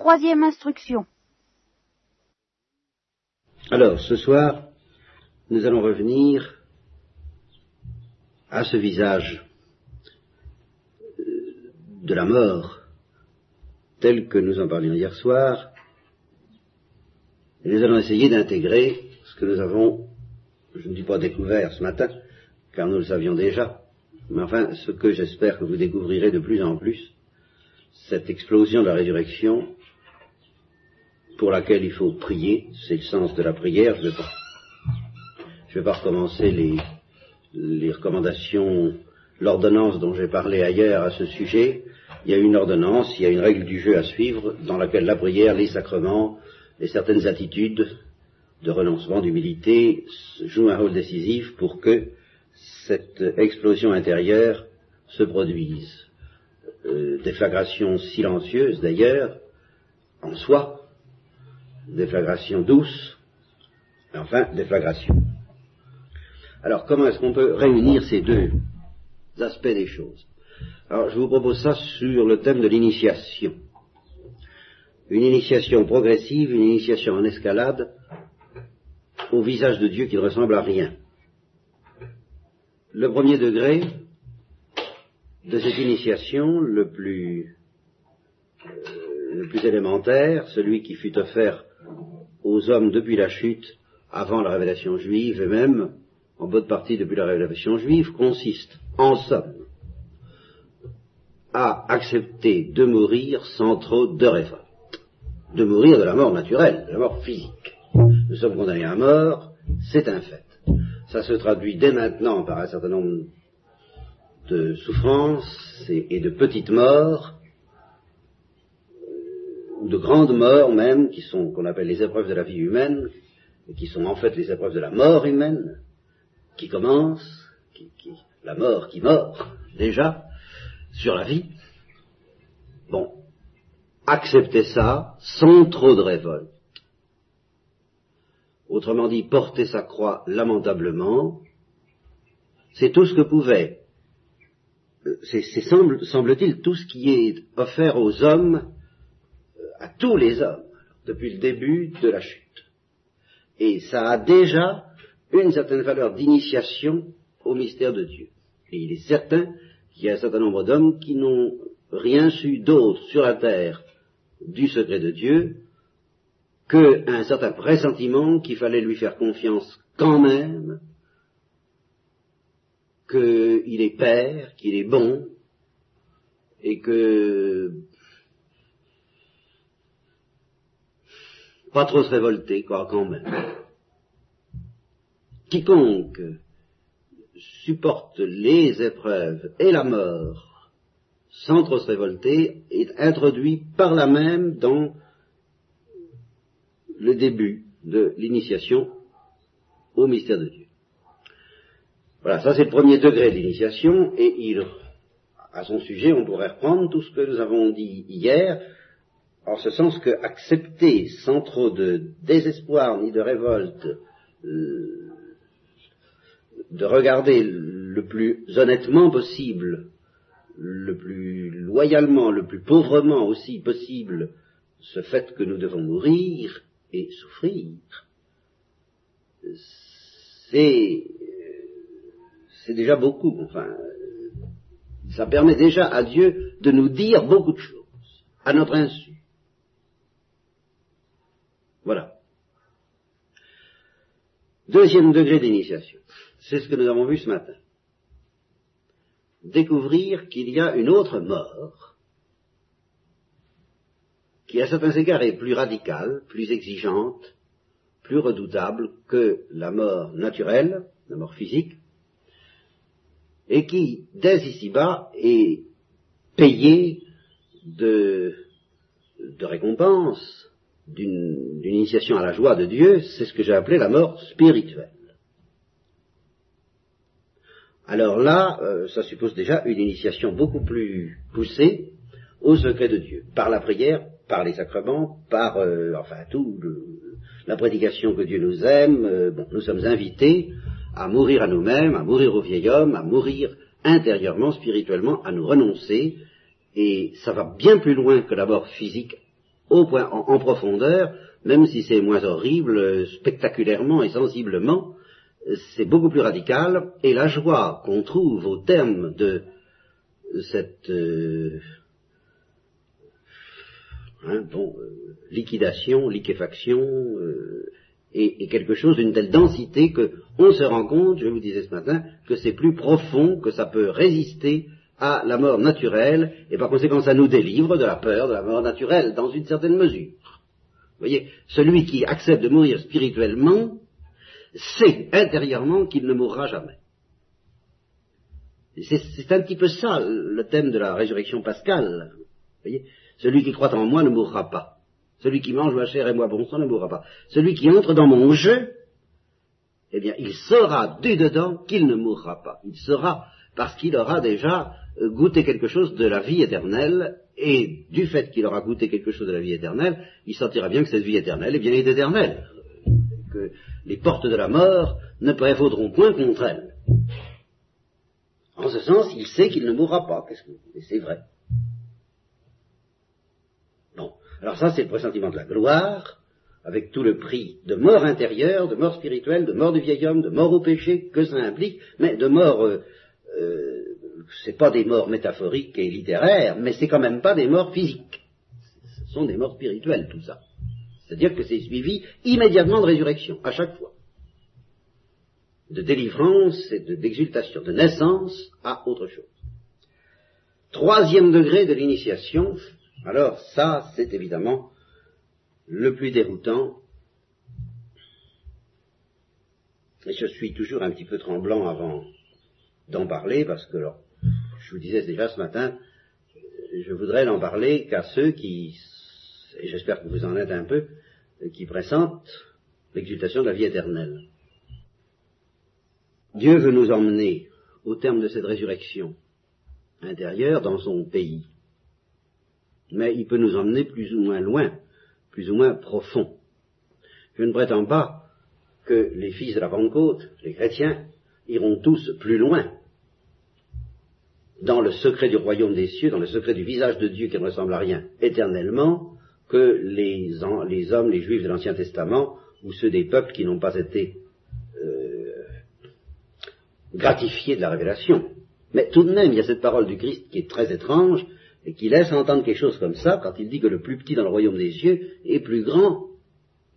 Troisième instruction. Alors, ce soir, nous allons revenir à ce visage euh, de la mort tel que nous en parlions hier soir, et nous allons essayer d'intégrer ce que nous avons, je ne dis pas découvert ce matin, car nous le savions déjà, mais enfin ce que j'espère que vous découvrirez de plus en plus, cette explosion de la résurrection pour laquelle il faut prier, c'est le sens de la prière, je ne vais pas, recommencer les, les recommandations, l'ordonnance dont j'ai parlé ailleurs à ce sujet, il y a une ordonnance, il y a une règle du jeu à suivre dans laquelle la prière, les sacrements et certaines attitudes de renoncement, d'humilité jouent un rôle décisif pour que cette explosion intérieure se produise. Euh, déflagration silencieuse d'ailleurs, en soi, déflagration douce, enfin déflagration. Alors comment est-ce qu'on peut réunir ces deux aspects des choses? Alors je vous propose ça sur le thème de l'initiation. Une initiation progressive, une initiation en escalade au visage de Dieu qui ne ressemble à rien. Le premier degré de cette initiation, le plus, euh, le plus élémentaire, celui qui fut offert aux hommes depuis la chute, avant la révélation juive et même en bonne partie depuis la révélation juive, consiste, en somme, à accepter de mourir sans trop de révolte. De mourir de la mort naturelle, de la mort physique. Nous sommes condamnés à mort, c'est un fait. Ça se traduit dès maintenant par un certain nombre de souffrances et, de petites morts, de grandes morts même, qui sont qu'on appelle les épreuves de la vie humaine, et qui sont en fait les épreuves de la mort humaine, qui commence, qui, la mort qui mord déjà sur la vie. Bon, accepter ça sans trop de révolte. Autrement dit, porter sa croix lamentablement, c'est tout ce que pouvait, c'est semble, semble-t-il tout ce qui est offert aux hommes, euh, à tous les hommes, depuis le début de la chute. Et ça a déjà une certaine valeur d'initiation au mystère de Dieu. Et il est certain qu'il y a un certain nombre d'hommes qui n'ont rien su d'autre sur la terre du secret de Dieu qu'un certain pressentiment qu'il fallait lui faire confiance quand même, qu'il est père, qu'il est bon, et que pas trop se révolter, quoi, quand même. Quiconque supporte les épreuves et la mort sans trop se révolter est introduit par là même dans le début de l'initiation au mystère de Dieu. Voilà, ça c'est le premier degré de l'initiation, et il, à son sujet, on pourrait reprendre tout ce que nous avons dit hier, en ce sens que accepter sans trop de désespoir ni de révolte euh, de regarder le plus honnêtement possible, le plus loyalement, le plus pauvrement aussi possible ce fait que nous devons mourir et souffrir, c'est c'est déjà beaucoup. Enfin, ça permet déjà à Dieu de nous dire beaucoup de choses à notre insu. Voilà. Deuxième degré d'initiation. C'est ce que nous avons vu ce matin. Découvrir qu'il y a une autre mort qui à certains égards est plus radicale, plus exigeante, plus redoutable que la mort naturelle, la mort physique, et qui, dès ici-bas, est payée de, de récompense, d'une initiation à la joie de Dieu, c'est ce que j'ai appelé la mort spirituelle. Alors là, euh, ça suppose déjà une initiation beaucoup plus poussée au secret de Dieu, par la prière, par les sacrements, par euh, enfin tout la prédication que Dieu nous aime. Euh, bon, nous sommes invités à mourir à nous-mêmes, à mourir au vieil homme, à mourir intérieurement, spirituellement, à nous renoncer, et ça va bien plus loin que la mort physique en, profondeur, même si c'est moins horrible, spectaculairement et sensiblement, c'est beaucoup plus radical, et la joie qu'on trouve au terme de cette euh, hein, euh, liquidation, liquéfaction, euh, est, quelque chose d'une telle densité que on se rend compte, je vous disais ce matin, que c'est plus profond, que ça peut résister à la mort naturelle, et par conséquent ça nous délivre de la peur de la mort naturelle, dans une certaine mesure. Vous voyez, celui qui accepte de mourir spirituellement sait intérieurement qu'il ne mourra jamais. C'est un petit peu ça le thème de la résurrection pascale. Vous voyez, celui qui croit en moi ne mourra pas. Celui qui mange ma chair et moi bon sang ne mourra pas. Celui qui entre dans mon jeu, eh bien, il saura du dedans qu'il ne mourra pas. Il saura parce qu'il aura déjà euh, goûté quelque chose de la vie éternelle, et du fait qu'il aura goûté quelque chose de la vie éternelle, il sentira bien que cette vie éternelle, eh bien, éternelle. Que les portes de la mort ne prévaudront point contre elle. En ce sens, il sait qu'il ne mourra pas, et c'est vrai. Alors ça, c'est le pressentiment de la gloire, avec tout le prix de mort intérieure, de mort spirituelle, de mort du vieil homme, de mort au péché, que ça implique, mais de mort, euh, euh, c'est pas des morts métaphoriques et littéraires, mais c'est quand même pas des morts physiques. Ce sont des morts spirituelles, tout ça. C'est-à-dire que c'est suivi immédiatement de résurrection, à chaque fois. De délivrance et d'exultation, de naissance à autre chose. Troisième degré de l'initiation, alors ça, c'est évidemment le plus déroutant. Et je suis toujours un petit peu tremblant avant d'en parler, parce que, je vous disais déjà ce matin, je voudrais n'en parler qu'à ceux qui, et j'espère que vous en êtes un peu, qui pressentent l'exultation de la vie éternelle. Dieu veut nous emmener, au terme de cette résurrection intérieure, dans son pays mais il peut nous emmener plus ou moins loin, plus ou moins profond. Je ne prétends pas que les fils de la Pentecôte, les chrétiens, iront tous plus loin dans le secret du royaume des cieux, dans le secret du visage de Dieu qui ne ressemble à rien éternellement, que les, hommes, les juifs de l'Ancien Testament, ou ceux des peuples qui n'ont pas été euh, gratifiés de la révélation. Mais tout de même, il y a cette parole du Christ qui est très étrange, et qui laisse entendre quelque chose comme ça quand il dit que le plus petit dans le royaume des cieux est plus grand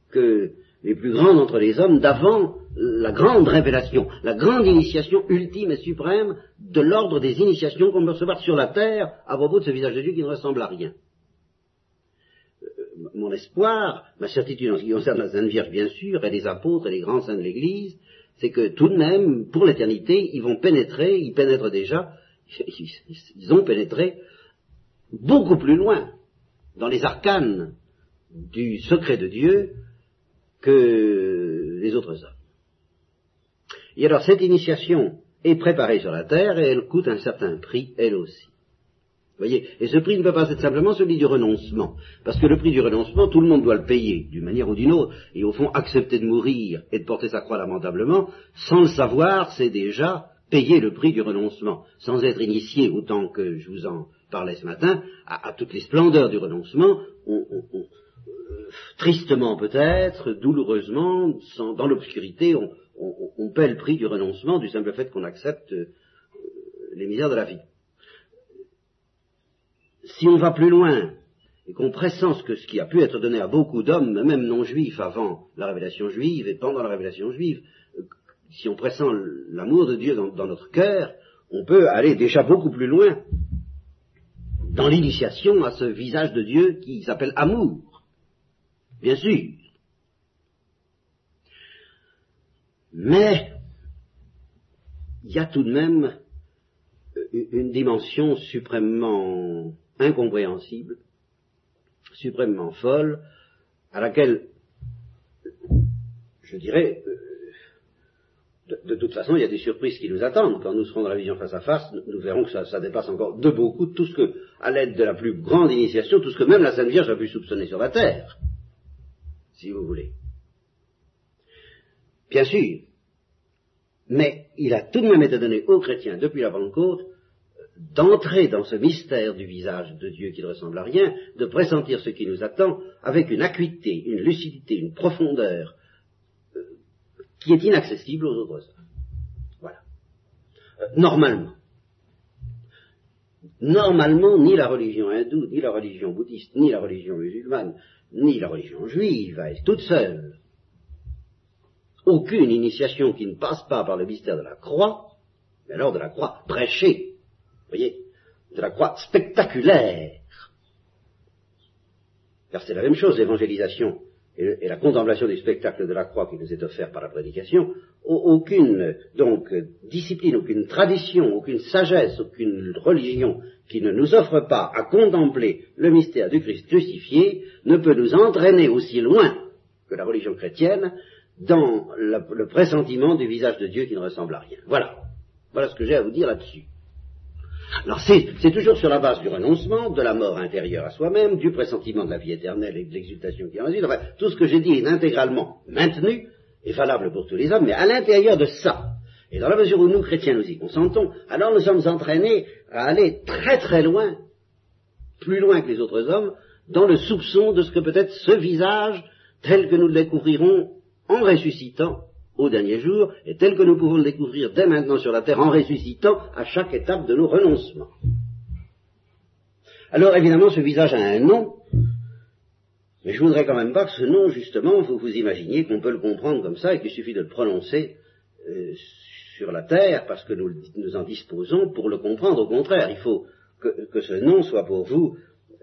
que les plus grands d'entre les hommes d'avant la grande révélation, la grande initiation ultime et suprême de l'ordre des initiations qu'on peut recevoir sur la terre à propos de ce visage de Dieu qui ne ressemble à rien. Euh, mon espoir, ma certitude en ce qui concerne la Sainte Vierge bien sûr, et les apôtres et les grands saints de l'Église, c'est que tout de même, pour l'éternité, ils vont pénétrer, ils pénètrent déjà, ils ont pénétré beaucoup plus loin dans les arcanes du secret de Dieu que les autres hommes. Et alors cette initiation est préparée sur la terre et elle coûte un certain prix, elle aussi. Vous voyez Et ce prix ne peut pas être simplement celui du renoncement. Parce que le prix du renoncement, tout le monde doit le payer, d'une manière ou d'une autre. Et au fond, accepter de mourir et de porter sa croix lamentablement, sans le savoir, c'est déjà payer le prix du renoncement, sans être initié autant que je vous en parlais ce matin, à, toutes les splendeurs du renoncement, on, tristement peut-être, douloureusement, dans l'obscurité, on, paie le prix du renoncement du simple fait qu'on accepte euh, les misères de la vie. Si on va plus loin et qu'on pressent ce, qui a pu être donné à beaucoup d'hommes, même non juifs, avant la révélation juive et pendant la révélation juive, euh, si on pressent l'amour de Dieu dans notre cœur, on peut aller déjà beaucoup plus loin dans l'initiation à ce visage de Dieu qui s'appelle amour. Bien sûr. Mais il y a tout de même une dimension suprêmement incompréhensible, suprêmement folle, à laquelle, je dirais, de, toute façon, il y a des surprises qui nous attendent. Quand nous serons dans la vision face à face, nous, verrons que ça, dépasse encore de beaucoup tout ce que, à l'aide de la plus grande initiation, tout ce que même la Sainte Vierge a pu soupçonner sur la terre, si vous voulez. Bien sûr. Mais il a tout de même été donné aux chrétiens depuis la Pentecôte d'entrer dans ce mystère du visage de Dieu qui ne ressemble à rien, de pressentir ce qui nous attend avec une acuité, une lucidité, une profondeur euh, qui est inaccessible aux autres hommes. Voilà. Euh, normalement. Normalement, ni la religion hindoue, ni la religion bouddhiste, ni la religion musulmane, ni la religion juive, est toute seule, aucune initiation qui ne passe pas par le mystère de la croix, mais alors de la croix prêchée, voyez, de la croix spectaculaire. Car c'est la même chose, l'évangélisation et, la contemplation du spectacle de la croix qui nous est offert par la prédication, aucune donc discipline, aucune tradition, aucune sagesse, aucune religion qui ne nous offre pas à contempler le mystère du Christ crucifié ne peut nous entraîner aussi loin que la religion chrétienne dans le pressentiment du visage de Dieu qui ne ressemble à rien. Voilà. Voilà ce que j'ai à vous dire là-dessus. Alors c'est toujours sur la base du renoncement, de la mort intérieure à soi-même, du pressentiment de la vie éternelle et de l'exultation qui en résulte. Enfin, tout ce que j'ai dit est intégralement maintenu et valable pour tous les hommes, mais à l'intérieur de ça, et dans la mesure où nous, chrétiens, nous y consentons, alors nous sommes entraînés à aller très très loin, plus loin que les autres hommes, dans le soupçon de ce que peut être ce visage tel que nous le découvrirons en ressuscitant au dernier jour, et tel que nous pouvons le découvrir dès maintenant sur la terre en ressuscitant à chaque étape de nos renoncements. Alors évidemment, ce visage a un nom, mais je voudrais quand même pas que ce nom, justement, vous vous imaginiez qu'on peut le comprendre comme ça et qu'il suffit de le prononcer euh, sur la terre parce que nous, en disposons pour le comprendre. Au contraire, il faut que, ce nom soit pour vous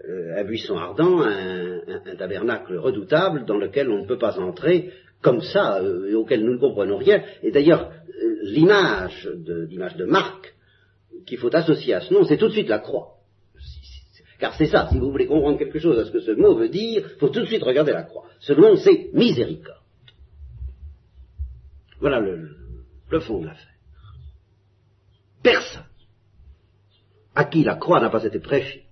euh, un buisson ardent, un, tabernacle redoutable dans lequel on ne peut pas entrer comme ça, euh, auquel nous ne comprenons rien. Et d'ailleurs, euh, l'image de, l'image de Marc qu'il faut associer à ce nom, c'est tout de suite la croix. Car c'est ça, si vous voulez comprendre quelque chose à ce que ce mot veut dire, il faut tout de suite regarder la croix. Ce nom, c'est miséricorde. Voilà le, le fond de l'affaire. Personne à qui la croix n'a pas été prêchée,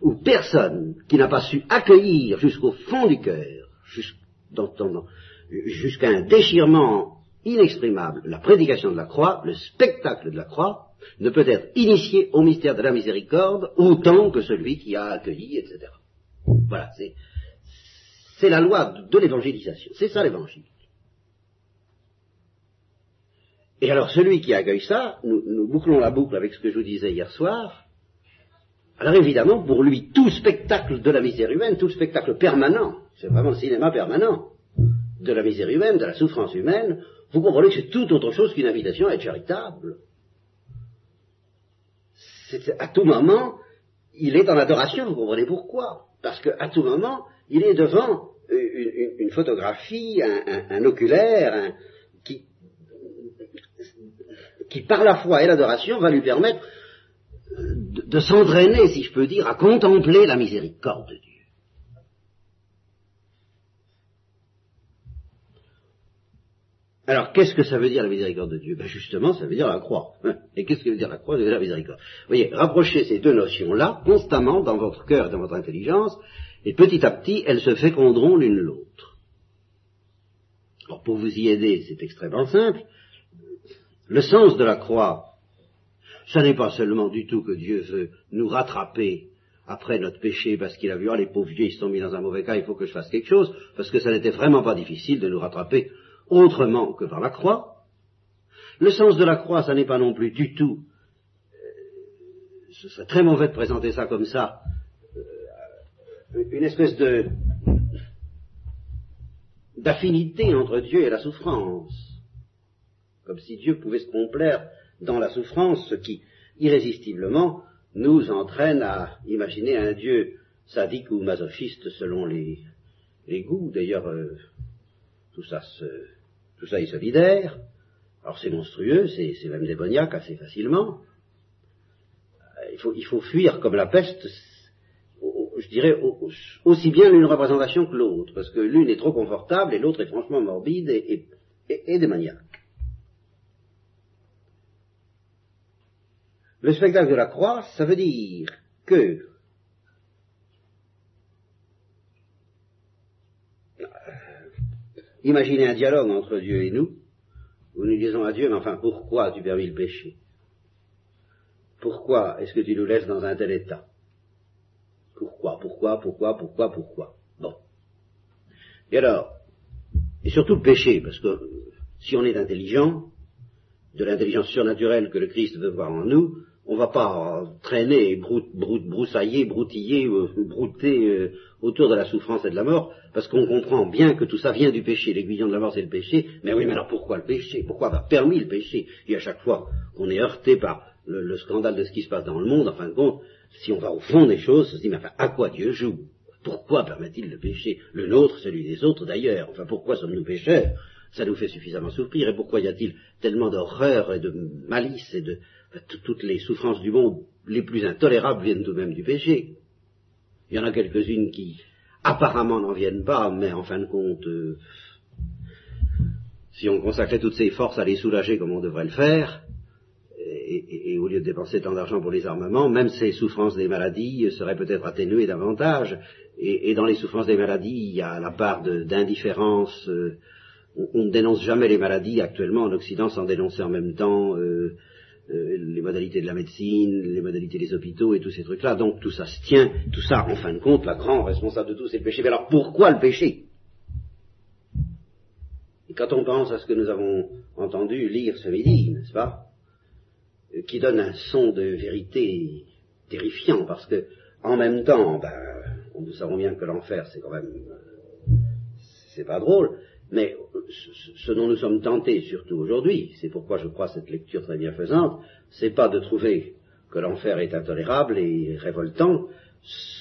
ou personne qui n'a pas su accueillir jusqu'au fond du cœur, jusqu'à un déchirement inexprimable, la prédication de la croix, le spectacle de la croix, ne peut être initié au mystère de la miséricorde autant que celui qui a accueilli, etc. Voilà, c'est la loi de l'évangélisation. C'est ça l'évangile. Et alors celui qui accueille ça, nous, bouclons la boucle avec ce que je vous disais hier soir, alors évidemment, pour lui, tout spectacle de la misère humaine, tout spectacle permanent, c'est vraiment le cinéma permanent de la misère humaine, de la souffrance humaine, vous comprenez que c'est tout autre chose qu'une invitation à être charitable. à tout moment, il est en adoration, vous comprenez pourquoi? Parce qu'à tout moment, il est devant une, photographie, un, oculaire, qui, qui par la foi et l'adoration va lui permettre de, de s'entraîner, si je peux dire, à contempler la miséricorde de Dieu. Alors, qu'est-ce que ça veut dire la miséricorde de Dieu? Ben Justement, ça veut dire la croix. Et qu'est-ce que veut dire la croix? Dire la miséricorde. Vous voyez, rapprochez ces deux notions-là constamment dans votre cœur dans votre intelligence, et petit à petit, elles se féconderont l'une l'autre. Alors, pour vous y aider, c'est extrêmement simple. Le sens de la croix, ce n'est pas seulement du tout que Dieu veut nous rattraper après notre péché parce qu'il a vu, ah, les pauvres vieux, ils sont mis dans un mauvais cas, il faut que je fasse quelque chose, parce que ça n'était vraiment pas difficile de nous rattraper autrement que par la croix. Le sens de la croix, ça n'est pas non plus du tout, euh, ce serait très mauvais de présenter ça comme ça, euh, une espèce de d'affinité entre Dieu et la souffrance, comme si Dieu pouvait se complaire dans la souffrance, ce qui, irrésistiblement, nous entraîne à imaginer un Dieu sadique ou masochiste selon les, goûts. D'ailleurs, euh, tout ça tout ça est solidaire. Alors c'est monstrueux, c'est même démoniaque assez facilement. Euh, il faut, il faut fuir comme la peste, je dirais, aussi bien l'une représentation que l'autre, parce que l'une est trop confortable et l'autre est franchement morbide et, et démoniaque. Le spectacle de la croix, ça veut dire que Imaginez un dialogue entre Dieu et nous, où nous disons à Dieu, mais enfin, pourquoi as-tu permis le péché? Pourquoi est-ce que tu nous laisses dans un tel état? Pourquoi, pourquoi, pourquoi, pourquoi, pourquoi? Bon. Et alors, et surtout le péché, parce que si on est intelligent, de l'intelligence surnaturelle que le Christ veut voir en nous, on ne va pas traîner, broussailler, broutiller, euh, brouter euh, autour de la souffrance et de la mort, parce qu'on comprend bien que tout ça vient du péché. L'aiguillon de la mort, c'est le péché. Mais oui, mais alors pourquoi le péché? Pourquoi avoir permis le péché? Et à chaque fois qu'on est heurté par le, scandale de ce qui se passe dans le monde, en fin de compte, si on va au fond des choses, on se dit, mais enfin, à quoi Dieu joue? Pourquoi permet-il le péché? Le nôtre, celui des autres d'ailleurs. Enfin, pourquoi sommes-nous pécheurs? Ça nous fait suffisamment souffrir. Et pourquoi y a-t-il tellement d'horreur et de malice et de toutes les souffrances du monde les plus intolérables viennent tout de même du péché. Il y en a quelques-unes qui apparemment n'en viennent pas, mais en fin de compte, euh, si on consacrait toutes ses forces à les soulager comme on devrait le faire, et, au lieu de dépenser tant d'argent pour les armements, même ces souffrances des maladies seraient peut-être atténuées davantage. Et, dans les souffrances des maladies, il y a la part d'indifférence. Euh, on, ne dénonce jamais les maladies actuellement en Occident sans dénoncer en même temps euh, euh, les modalités de la médecine, les modalités des hôpitaux et tous ces trucs-là. Donc tout ça se tient, tout ça, en fin de compte, la grande responsable de tout, c'est le péché. Mais alors pourquoi le péché? Et quand on pense à ce que nous avons entendu lire ce midi, n'est-ce pas euh, Qui donne un son de vérité terrifiant, parce que en même temps, ben, nous savons bien que l'enfer, c'est quand même, euh, c'est pas drôle, mais ce dont nous sommes tentés, surtout aujourd'hui, c'est pourquoi je crois cette lecture très bienfaisante, c'est pas de trouver que l'enfer est intolérable et révoltant,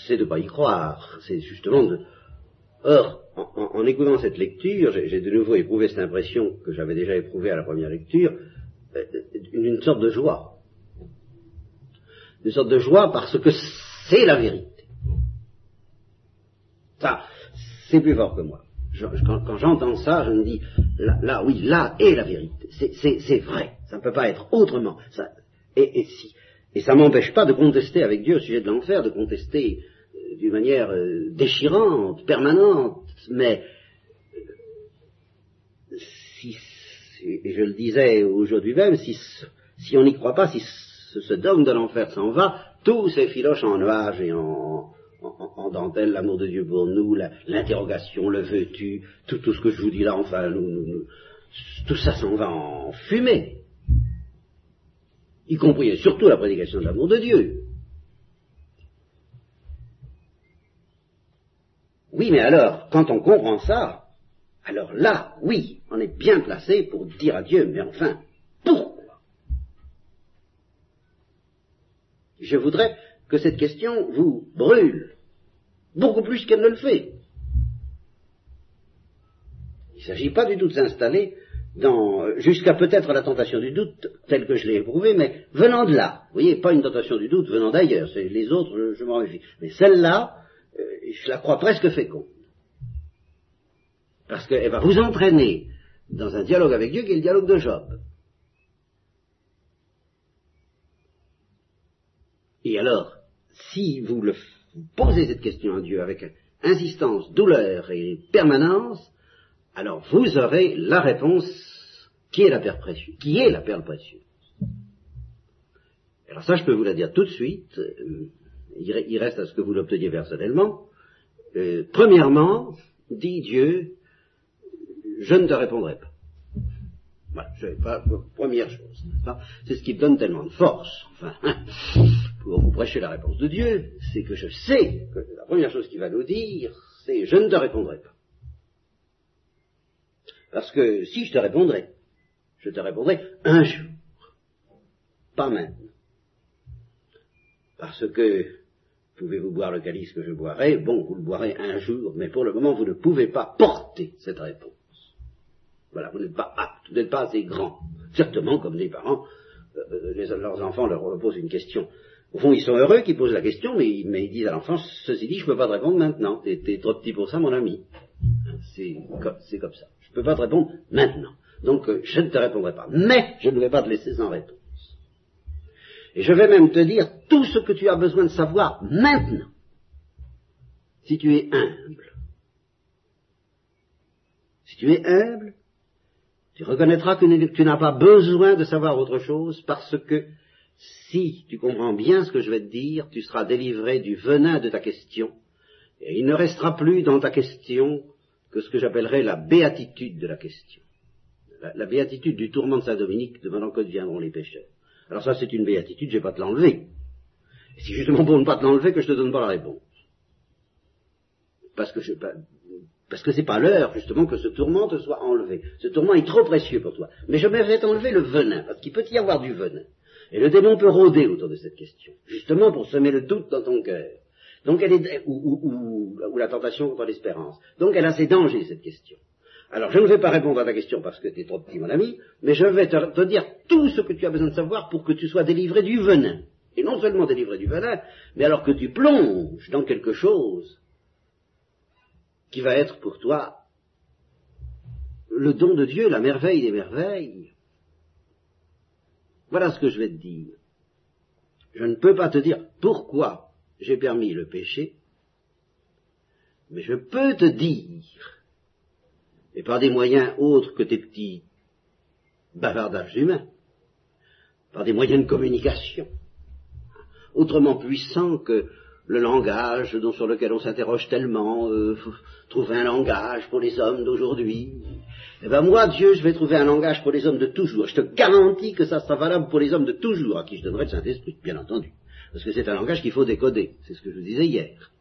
c'est de pas y croire. C'est justement de... Or, en, écoutant cette lecture, j'ai de nouveau éprouvé cette impression que j'avais déjà éprouvée à la première lecture, euh, une sorte de joie. Une sorte de joie parce que c'est la vérité. Ça, c'est plus fort que moi quand, j'entends ça, je me dis, là, oui, là est la vérité. C'est vrai. Ça ne peut pas être autrement. Ça, et, et, si, et ça m'empêche pas de contester avec Dieu au sujet de l'enfer, de contester euh, d'une manière euh, déchirante, permanente, mais si, et je le disais aujourd'hui même, si, si on n'y croit pas, si ce, ce dogme de l'enfer s'en va, tous ces filoches en nuages et en, en, dentelle, l'amour de Dieu pour nous, l'interrogation, le veux-tu, tout, ce que je vous dis là, enfin, tout ça s'en va en fumée. Y compris surtout la prédication de l'amour de Dieu. Oui, mais alors, quand on comprend ça, alors là, oui, on est bien placé pour dire à Dieu, mais enfin, pourquoi? Je voudrais que cette question vous brûle, beaucoup plus qu'elle ne le fait. Il ne s'agit pas du tout de s'installer jusqu'à peut-être la tentation du doute, telle que je l'ai éprouvée, mais venant de là. Vous voyez, pas une tentation du doute venant d'ailleurs, les autres, je, m'en méfie. Mais celle-là, euh, je la crois presque féconde. Parce qu'elle va vous entraîner dans un dialogue avec Dieu qui est le dialogue de Job. Et alors, si vous le posez cette question à Dieu avec insistance, douleur et permanence, alors vous aurez la réponse qui est la perle précieuse. Qui est la perle précieuse Alors ça, je peux vous la dire tout de suite. Euh, il reste à ce que vous l'obteniez personnellement. Euh, premièrement, dit Dieu, je ne te répondrai pas. Voilà, pas, première chose. C'est ce qui me donne tellement de force. Enfin, pour vous prêcher la réponse de Dieu, c'est que je sais que la première chose qu'il va nous dire, c'est je ne te répondrai pas. Parce que si je te répondrai, je te répondrai un jour, pas maintenant. Parce que pouvez-vous boire le calice que je boirai? Bon, vous le boirez un jour, mais pour le moment, vous ne pouvez pas porter cette réponse. Voilà, vous n'êtes pas apte, vous n'êtes pas assez grand. Certainement, comme des parents, euh, euh, leurs enfants leur posent une question. Au fond, ils sont heureux qu'ils posent la question, mais, ils disent à l'enfant, ceci dit, je ne peux pas te répondre maintenant. T'es, es trop petit pour ça, mon ami. C'est, comme ça. Je ne peux pas te répondre maintenant. Donc, euh, je ne te répondrai pas. Mais, je ne vais pas te laisser sans réponse. Et je vais même te dire tout ce que tu as besoin de savoir maintenant. Si tu es humble. Si tu es humble, tu reconnaîtras que tu n'as pas besoin de savoir autre chose parce que si tu comprends bien ce que je vais te dire, tu seras délivré du venin de ta question, et il ne restera plus dans ta question que ce que j'appellerais la béatitude de la question. La, béatitude du tourment de Saint-Dominique, demandant que deviendront les pécheurs. Alors ça, c'est une béatitude, je vais pas te l'enlever. C'est justement pour ne pas te l'enlever que je te donne pas la réponse. Parce que je, parce que c'est pas l'heure, justement, que ce tourment te soit enlevé. Ce tourment est trop précieux pour toi. Mais je vais t'enlever le venin, parce qu'il peut y avoir du venin. Et le démon peut rôder autour de cette question, justement pour semer le doute dans ton cœur. Donc elle ou, la tentation contre l'espérance. Donc elle a ses dangers, cette question. Alors je ne vais pas répondre à ta question parce que tu es trop petit, mon ami, mais je vais te, dire tout ce que tu as besoin de savoir pour que tu sois délivré du venin. Et non seulement délivré du venin, mais alors que tu plonges dans quelque chose qui va être pour toi le don de Dieu, la merveille des merveilles. Voilà ce que je vais te dire. Je ne peux pas te dire pourquoi j'ai permis le péché, mais je peux te dire, et par des moyens autres que tes petits bavardages humains, par des moyens de communication, autrement puissants que le langage dont, sur lequel on s'interroge tellement, euh, trouver un langage pour les hommes d'aujourd'hui. Eh ben moi, Dieu, je vais trouver un langage pour les hommes de toujours. Je te garantis que ça sera valable pour les hommes de toujours, à qui je donnerai le Saint-Esprit, bien entendu. Parce que c'est un langage qu'il faut décoder. C'est ce que je vous disais hier.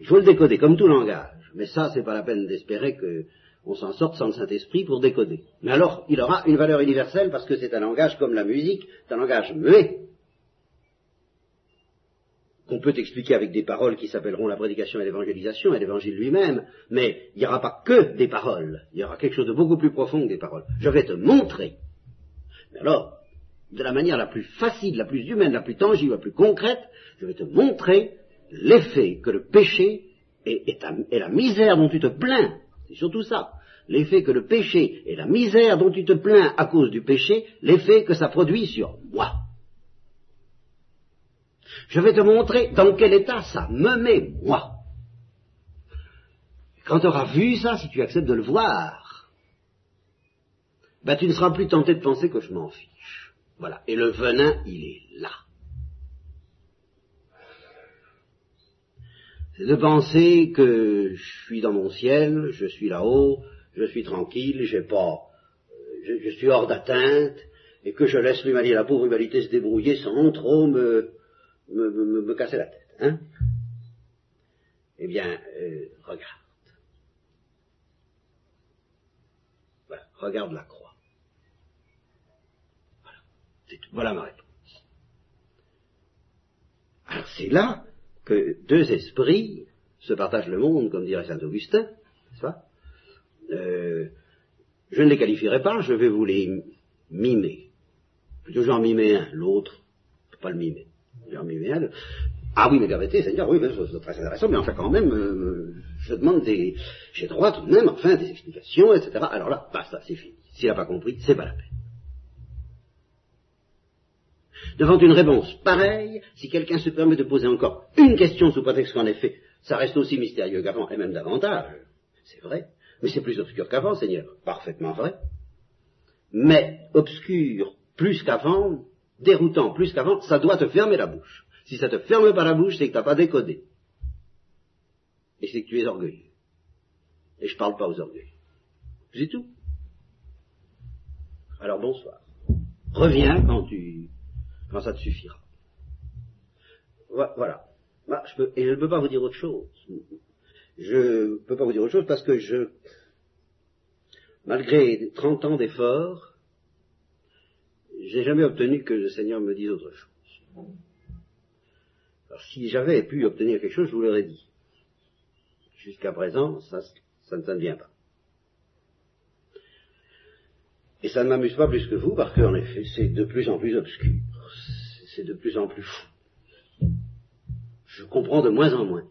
Il faut le décoder, comme tout langage. Mais ça, c'est pas la peine d'espérer qu'on s'en sorte sans le Saint-Esprit pour décoder. Mais alors, il aura une valeur universelle parce que c'est un langage comme la musique, c'est un langage muet qu'on peut expliquer avec des paroles qui s'appelleront la prédication et l'évangélisation et l'évangile lui-même, mais il n'y aura pas que des paroles, il y aura quelque chose de beaucoup plus profond que des paroles. Je vais te montrer. Mais alors, de la manière la plus facile, la plus humaine, la plus tangible, la plus concrète, je vais te montrer l'effet que le péché et, la misère dont tu te plains, c'est surtout ça, l'effet que le péché et la misère dont tu te plains à cause du péché, l'effet que ça produit sur moi. Je vais te montrer dans quel état ça me met, moi. Quand tu auras vu ça, si tu acceptes de le voir, ben tu ne seras plus tenté de penser que je m'en fiche. Voilà. Et le venin, il est là. C'est de penser que je suis dans mon ciel, je suis là-haut, je suis tranquille, j'ai pas, je, je, suis hors d'atteinte, et que je laisse l'humanité, la pauvre humanité se débrouiller sans trop me, me, casser la tête. Hein eh bien, euh, regarde. Voilà, regarde la croix. Voilà. Voilà ma réponse. Alors c'est là que deux esprits se partagent le monde, comme dirait saint Augustin, n'est-ce pas? Euh, Je ne les qualifierai pas, je vais vous les mimer. Plutôt j'en mimer un, l'autre, pas le mimer. Ah oui, mais permettez, Seigneur, oui, c'est très intéressant, mais enfin quand même, euh, je demande des... J'ai droit tout de même, enfin, des explications, etc. Alors là, basta, c'est fini. S'il n'a pas compris, c'est pas la peine. Devant une réponse pareille, si quelqu'un se permet de poser encore une question sous prétexte qu'en effet, ça reste aussi mystérieux qu'avant, et même davantage, c'est vrai, mais c'est plus obscur qu'avant, Seigneur, parfaitement vrai, mais obscur plus qu'avant, déroutant plus qu'avant, ça doit te fermer la bouche. Si ça te ferme pas la bouche, c'est que tu n'as pas décodé. Et c'est que tu es orgueilleux. Et je parle pas aux orgueils. C'est tout. Alors bonsoir. Reviens quand tu, quand ça te suffira. Voilà. je peux, et je ne peux pas vous dire autre chose. Je ne peux pas vous dire autre chose parce que je, malgré 30 ans d'efforts, j'ai jamais obtenu que le Seigneur me dise autre chose. Alors si j'avais pu obtenir quelque chose, je vous l'aurais dit. Jusqu'à présent, ça, ça ne vient pas. Et ça ne m'amuse pas plus que vous, parce qu'en effet, c'est de plus en plus obscur. C'est de plus en plus fou. Je comprends de moins en moins.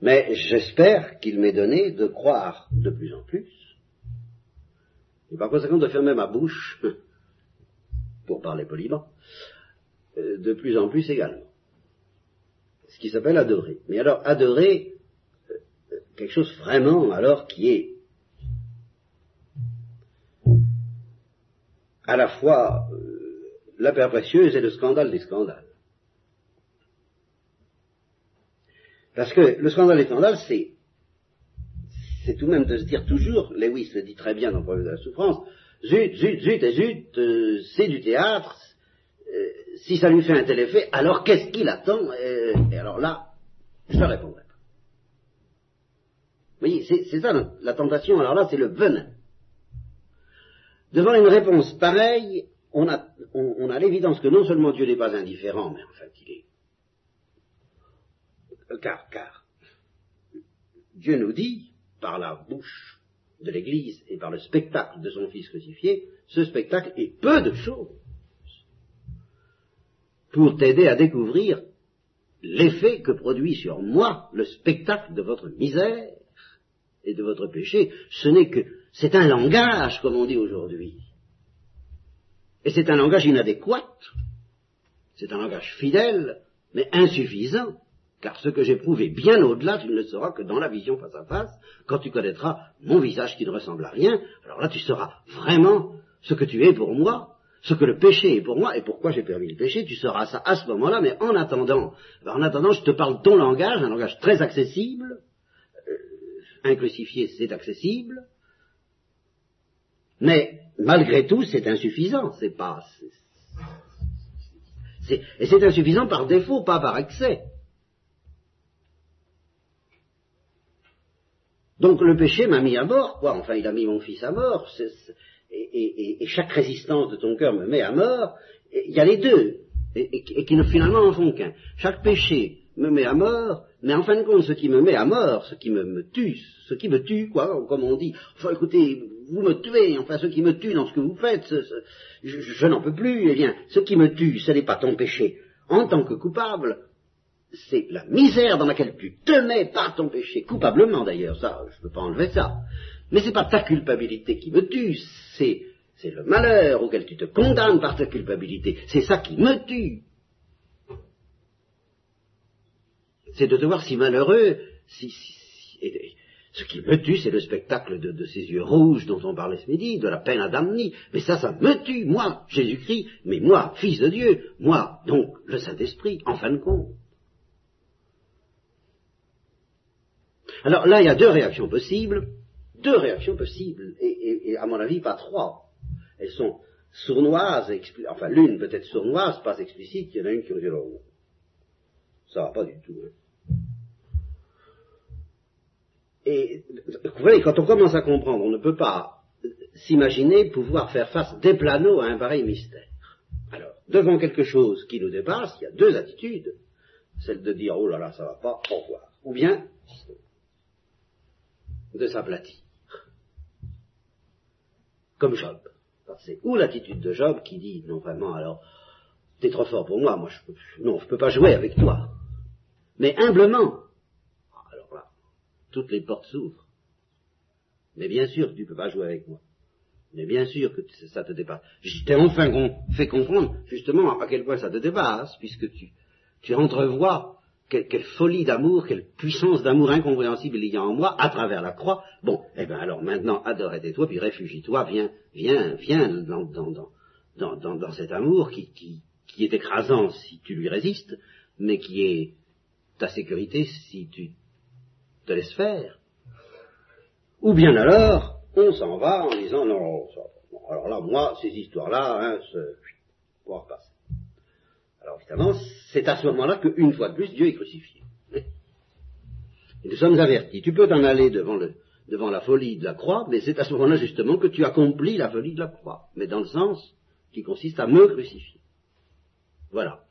Mais j'espère qu'il m'est donné de croire de plus en plus. Et par conséquent, de fermer ma bouche pour parler poliment, euh, de plus en plus également. Ce qui s'appelle adorer. Mais alors, adorer euh, quelque chose vraiment, alors, qui est à la fois euh, la paire précieuse est le scandale des scandales. Parce que le scandale des scandales, c'est, c'est tout de même de se dire toujours, Lewis le dit très bien dans le problème de la souffrance, zut, zut, zut et zut, euh, c'est du théâtre, euh, si ça lui fait un tel effet, alors qu'est-ce qu'il attend euh, Et alors là, je ne répondrai pas. Vous voyez, c'est ça la tentation, alors là, c'est le venin. Devant une réponse pareille, on a, on, a l'évidence que non seulement Dieu n'est pas indifférent, mais en fait il est... Car, car, Dieu nous dit, par la bouche de l'Église et par le spectacle de son Fils crucifié, ce spectacle est peu de choses pour t'aider à découvrir l'effet que produit sur moi le spectacle de votre misère et de votre péché. Ce n'est que, c'est un langage, comme on dit aujourd'hui. Et c'est un langage inadéquat. C'est un langage fidèle, mais insuffisant. Car ce que j'éprouve est bien au-delà, tu ne le sauras que dans la vision face à face, quand tu connaîtras mon visage qui ne ressemble à rien, alors là tu sauras vraiment ce que tu es pour moi, ce que le péché est pour moi et pourquoi j'ai permis le péché, tu sauras ça à ce moment-là, mais en attendant, en attendant, je te parle ton langage, un langage très accessible, euh, un crucifié c'est accessible, mais malgré tout c'est insuffisant, c'est pas, et c'est insuffisant par défaut, pas par excès. Donc le péché m'a mis à mort, quoi. Enfin, il a mis mon fils à mort. Et, chaque résistance de ton cœur me met à mort, il y a les deux, et, qui ne, finalement en font qu'un. Chaque péché me met à mort, mais en fin de compte, ce qui me met à mort, ce qui me, tue, ce qui me tue, quoi, comme on dit, enfin écoutez, vous me tuez, enfin ce qui me tue dans ce que vous faites, je, n'en peux plus, eh bien, ce qui me tue, ce n'est pas ton péché. En tant que coupable, c'est la misère dans laquelle tu te mets par ton péché, coupablement d'ailleurs, ça, je ne peux pas enlever ça. Mais c'est pas ta culpabilité qui me tue, c'est, c'est le malheur auquel tu te condamnes par ta culpabilité. C'est ça qui me tue. C'est de te voir si malheureux, si, ce qui me tue, c'est le spectacle de, ces yeux rouges dont on parlait ce midi, de la peine à damner. Mais ça, ça me tue, moi, Jésus-Christ, mais moi, Fils de Dieu, moi, donc, le Saint-Esprit, en fin de compte. Alors là, il y a deux réactions possibles deux réactions possibles, et, à mon avis pas trois. Elles sont sournoises, enfin l'une peut-être sournoise, pas explicite, il y en a une qui dire oh, ça va pas du tout. Hein. Et vous voyez, quand on commence à comprendre, on ne peut pas s'imaginer pouvoir faire face des planeaux à un pareil mystère. Alors, devant quelque chose qui nous dépasse, il y a deux attitudes. Celle de dire, oh là là, ça va pas, au revoir. Ou bien, de s'aplatir comme Job. C'est ou l'attitude de Job qui dit, non vraiment, alors, t'es trop fort pour moi, moi je non, je peux pas jouer avec toi. Mais humblement, alors là, toutes les portes s'ouvrent. Mais bien sûr que tu peux pas jouer avec moi. Mais bien sûr que ça te dépasse. Je t'ai enfin fait comprendre justement à quel point ça te dépasse, puisque tu, tu entrevois quelle, folie d'amour, quelle puissance d'amour incompréhensible il y a en moi à travers la croix. Bon, eh bien alors maintenant, adore et toi puis réfugie-toi, viens, viens, viens dans, dans, dans, dans, cet amour qui, qui, qui est écrasant si tu lui résistes, mais qui est ta sécurité si tu te laisses faire. Ou bien alors, on s'en va en disant non, alors là, moi, ces histoires-là, hein, va passer. Alors évidemment, c'est à ce moment-là qu'une fois de plus, Dieu est crucifié. Et nous sommes avertis. Tu peux t'en aller devant, le, devant la folie de la croix, mais c'est à ce moment-là justement que tu accomplis la folie de la croix, mais dans le sens qui consiste à me crucifier. Voilà.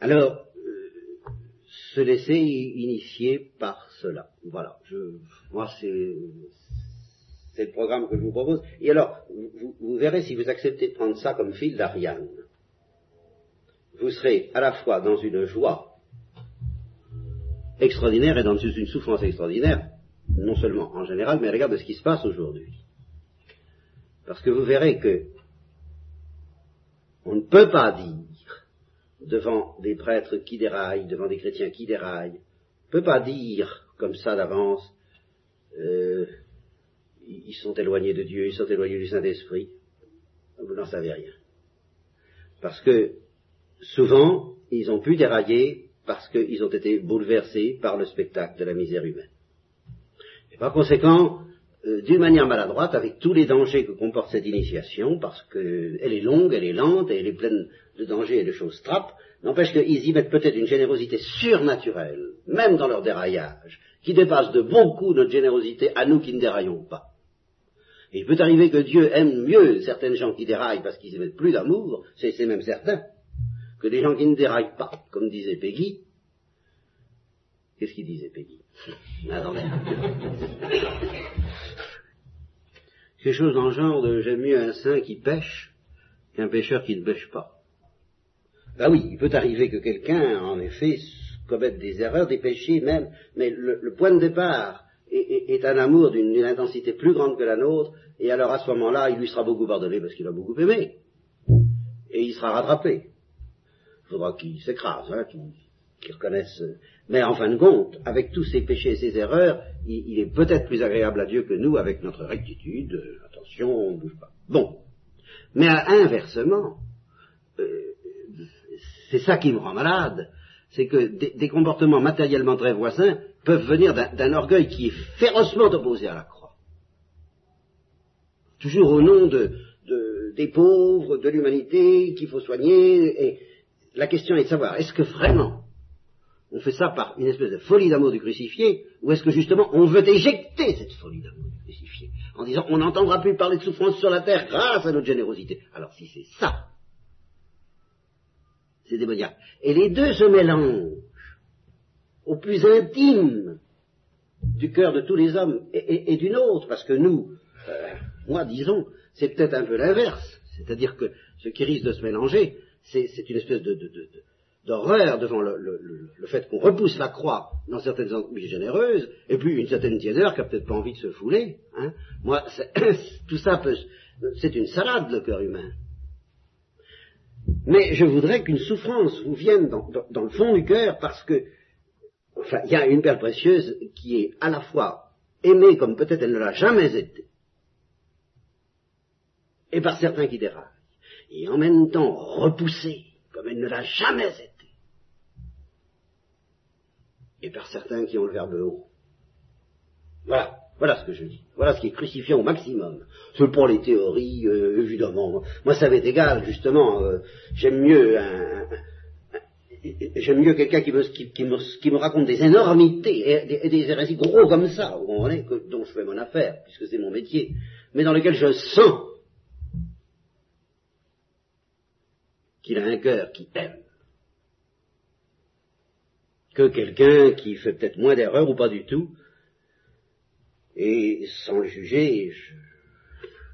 Alors, euh, se laisser initier par cela. Voilà. Je, moi, c'est, c'est le programme que je vous propose. Et alors, vous, vous verrez si vous acceptez de prendre ça comme fil d'Ariane vous serez à la fois dans une joie extraordinaire et dans une souffrance extraordinaire, non seulement en général, mais regarde ce qui se passe aujourd'hui. Parce que vous verrez que on ne peut pas dire devant des prêtres qui déraillent, devant des chrétiens qui déraillent, on ne peut pas dire comme ça d'avance, euh, ils sont éloignés de Dieu, ils sont éloignés du Saint-Esprit. Vous n'en savez rien. Parce que souvent, ils ont pu dérailler parce qu'ils ont été bouleversés par le spectacle de la misère humaine. Et par conséquent, euh, d'une manière maladroite, avec tous les dangers que comporte cette initiation, parce qu'elle est longue, elle est lente, et elle est pleine de dangers et de choses trappes, n'empêche qu'ils y mettent peut-être une générosité surnaturelle, même dans leur déraillage, qui dépasse de beaucoup notre générosité à nous qui ne déraillons pas. Il peut arriver que Dieu aime mieux certaines gens qui déraillent parce qu'ils émettent plus d'amour, c'est même certain, que des gens qui ne déraillent pas, comme disait Peggy. Qu'est-ce qu'il disait Peggy? Attendez. Quelque chose dans le genre de j'aime mieux un saint qui pêche qu'un pêcheur qui ne pêche pas. Ben oui, il peut arriver que quelqu'un, en effet, commette des erreurs, des péchés même, mais le, point de départ est, est un amour d'une intensité plus grande que la nôtre, et alors à ce moment-là, il lui sera beaucoup pardonné parce qu'il a beaucoup aimé. Et il sera rattrapé. Il faudra qu'il s'écrase, hein, qu'il reconnaisse. Mais en fin de compte, avec tous ses péchés et ses erreurs, il, est peut-être plus agréable à Dieu que nous avec notre rectitude. Euh, attention, on ne bouge pas. Bon. Mais inversement, euh, c'est ça qui me rend malade, c'est que des, comportements matériellement très voisins peuvent venir d'un orgueil qui est férocement opposé à la croix. Toujours au nom des pauvres, de l'humanité qu'il faut soigner, et la question est de savoir, est-ce que vraiment on fait ça par une espèce de folie d'amour du crucifié, ou est-ce que justement on veut éjecter cette folie d'amour du crucifié, en disant on n'entendra plus parler de souffrance sur la terre grâce à notre générosité Alors si c'est ça, c'est démoniaque. Et les deux se mélangent au plus intime du cœur de tous les hommes et, d'une autre, parce que nous, euh, moi disons, c'est peut-être un peu l'inverse, c'est-à-dire que ce qui risque de se mélanger, c'est une espèce de, d'horreur devant le, fait qu'on repousse la croix dans certaines entreprises généreuses, et puis une certaine tiédeur qui a peut-être pas envie de se fouler. Hein. Moi, tout ça peut, c'est une salade le cœur humain. Mais je voudrais qu'une souffrance vous vienne dans, dans le fond du cœur parce que, enfin, il y a une perle précieuse qui est à la fois aimée comme peut-être elle ne l'a jamais été, et par certains qui déraillent, et en même temps repoussée comme elle ne l'a jamais été et par certains qui ont le verbe haut. Voilà, voilà ce que je dis. Voilà ce qui est crucifiant au maximum. C'est pour les théories, euh, évidemment. Moi, ça m'est égal, justement. Euh, j'aime mieux un, j'aime mieux quelqu'un qui me, raconte des énormités et des, hérésies gros comme ça, vous comprenez, dont je fais mon affaire, puisque c'est mon métier, mais dans lequel je sens qu'il a un cœur qui aime que quelqu'un qui fait peut-être moins d'erreurs ou pas du tout. Et sans le juger,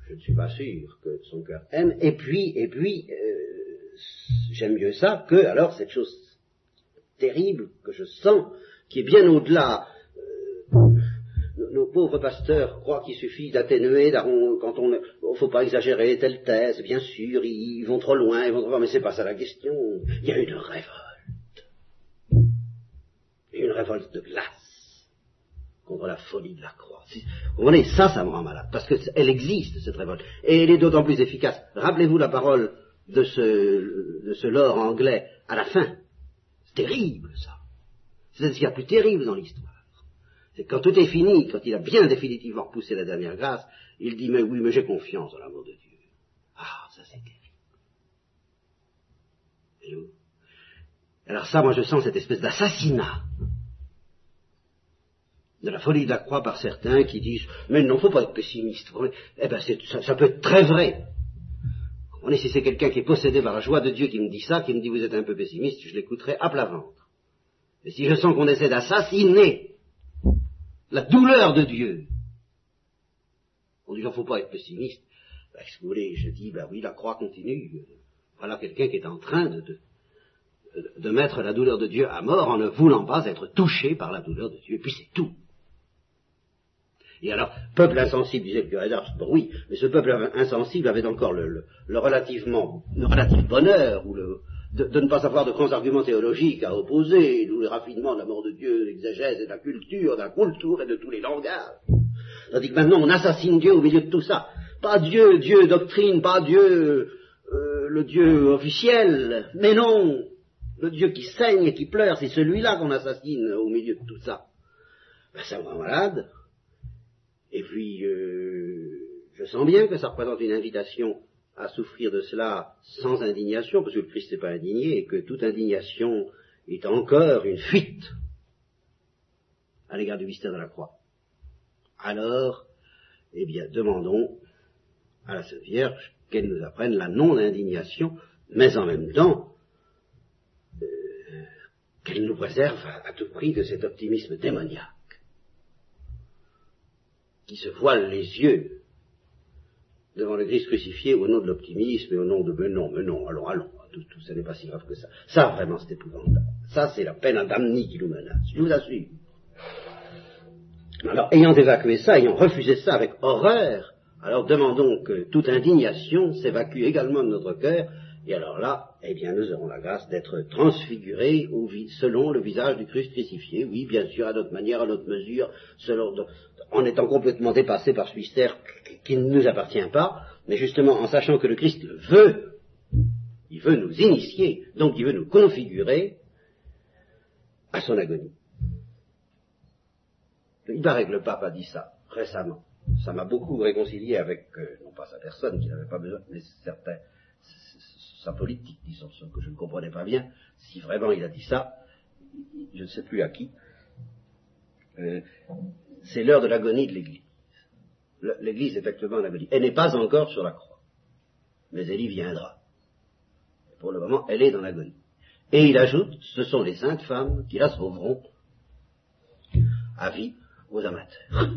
je, ne suis pas sûr que son cœur aime. Et puis, et puis, euh, j'aime mieux ça que alors cette chose terrible que je sens, qui est bien au-delà. Nos pauvres pasteurs croient qu'il suffit d'atténuer, quand on, ne faut pas exagérer telle thèse, bien sûr, ils, vont trop loin, ils vont trop loin, mais c'est pas ça la question. Il y a une révolte une révolte de glace contre la folie de la croix. Vous comprenez, ça, ça me rend malade, parce qu'elle existe, cette révolte, et elle est d'autant plus efficace. Rappelez-vous la parole de ce, de ce lord anglais à la fin. C'est terrible, ça. C'est ce qu'il y a de plus terrible dans l'histoire. C'est quand tout est fini, quand il a bien définitivement repoussé la dernière grâce, il dit, mais oui, mais j'ai confiance dans l'amour de Dieu. Ah, ça c'est terrible. Alors ça, moi je sens cette espèce d'assassinat de la folie de la croix par certains qui disent mais non, faut pas être pessimiste. Eh ben ça, peut être très vrai. On est si c'est quelqu'un qui est possédé par la joie de Dieu qui me dit ça, qui me dit vous êtes un peu pessimiste, je l'écouterai à plat ventre. Mais si je sens qu'on essaie d'assassiner la douleur de Dieu, on dit ne faut pas être pessimiste. Ben, que vous voulez, je dis ben oui, la croix continue. Voilà quelqu'un qui est en train de, mettre la douleur de Dieu à mort en ne voulant pas être touché par la douleur de Dieu. Et puis c'est tout. Et alors, peuple insensible, disait le curé bon oui, mais ce peuple insensible avait encore le, relativement, le relatif bonheur, ou le, de, ne pas avoir de grands arguments théologiques à opposer, d'où le raffinement de l'amour de Dieu, l'exégèse et de la culture, de la culture et de tous les langages. Tandis que maintenant on assassine Dieu au milieu de tout ça. Pas Dieu, Dieu doctrine, pas Dieu euh, le Dieu officiel, mais non, le Dieu qui saigne et qui pleure, c'est celui-là qu'on assassine au milieu de tout ça. Ben, ça me rend malade. Et puis, euh, je sens bien que ça représente une invitation à souffrir de cela sans indignation, parce que le Christ n'est pas indigné, et que toute indignation est encore une fuite à l'égard du mystère de la croix. Alors, eh bien, demandons à la Sainte Vierge qu'elle nous apprenne la non-indignation, mais en même temps, euh, qu'elle nous préserve à, tout prix de cet optimisme démoniaque qui se voile les yeux devant le Christ crucifié au nom de l'optimisme et au nom de mais non, mais non, allons, allons, tout, tout ça n'est pas si grave que ça. Ça, vraiment, c'est épouvantable. Ça, c'est la peine à damner qui nous menace. Je vous assure. Alors, ayant évacué ça, ayant refusé ça avec horreur, alors demandons que toute indignation s'évacue également de notre cœur, et alors là, eh bien, nous aurons la grâce d'être transfigurés selon le visage du Christ crucifié, oui, bien sûr, à notre manière, à notre mesure, selon, en étant complètement dépassé par ce mystère qui ne nous appartient pas, mais justement en sachant que le Christ veut, il veut nous initier, donc il veut nous configurer à son agonie. Il paraît que le pape a dit ça récemment. Ça m'a beaucoup réconcilié avec, euh, non pas sa personne qui n'avait pas besoin, mais certains, sa politique, disons, que je ne comprenais pas bien. Si vraiment il a dit ça, je ne sais plus à qui. Euh, c'est l'heure de l'agonie de l'Église. L'Église est effectivement en agonie. Elle n'est pas encore sur la croix, mais elle y viendra. pour le moment, elle est dans l'agonie. Et il ajoute, ce sont les saintes femmes qui la sauveront à vie aux amateurs.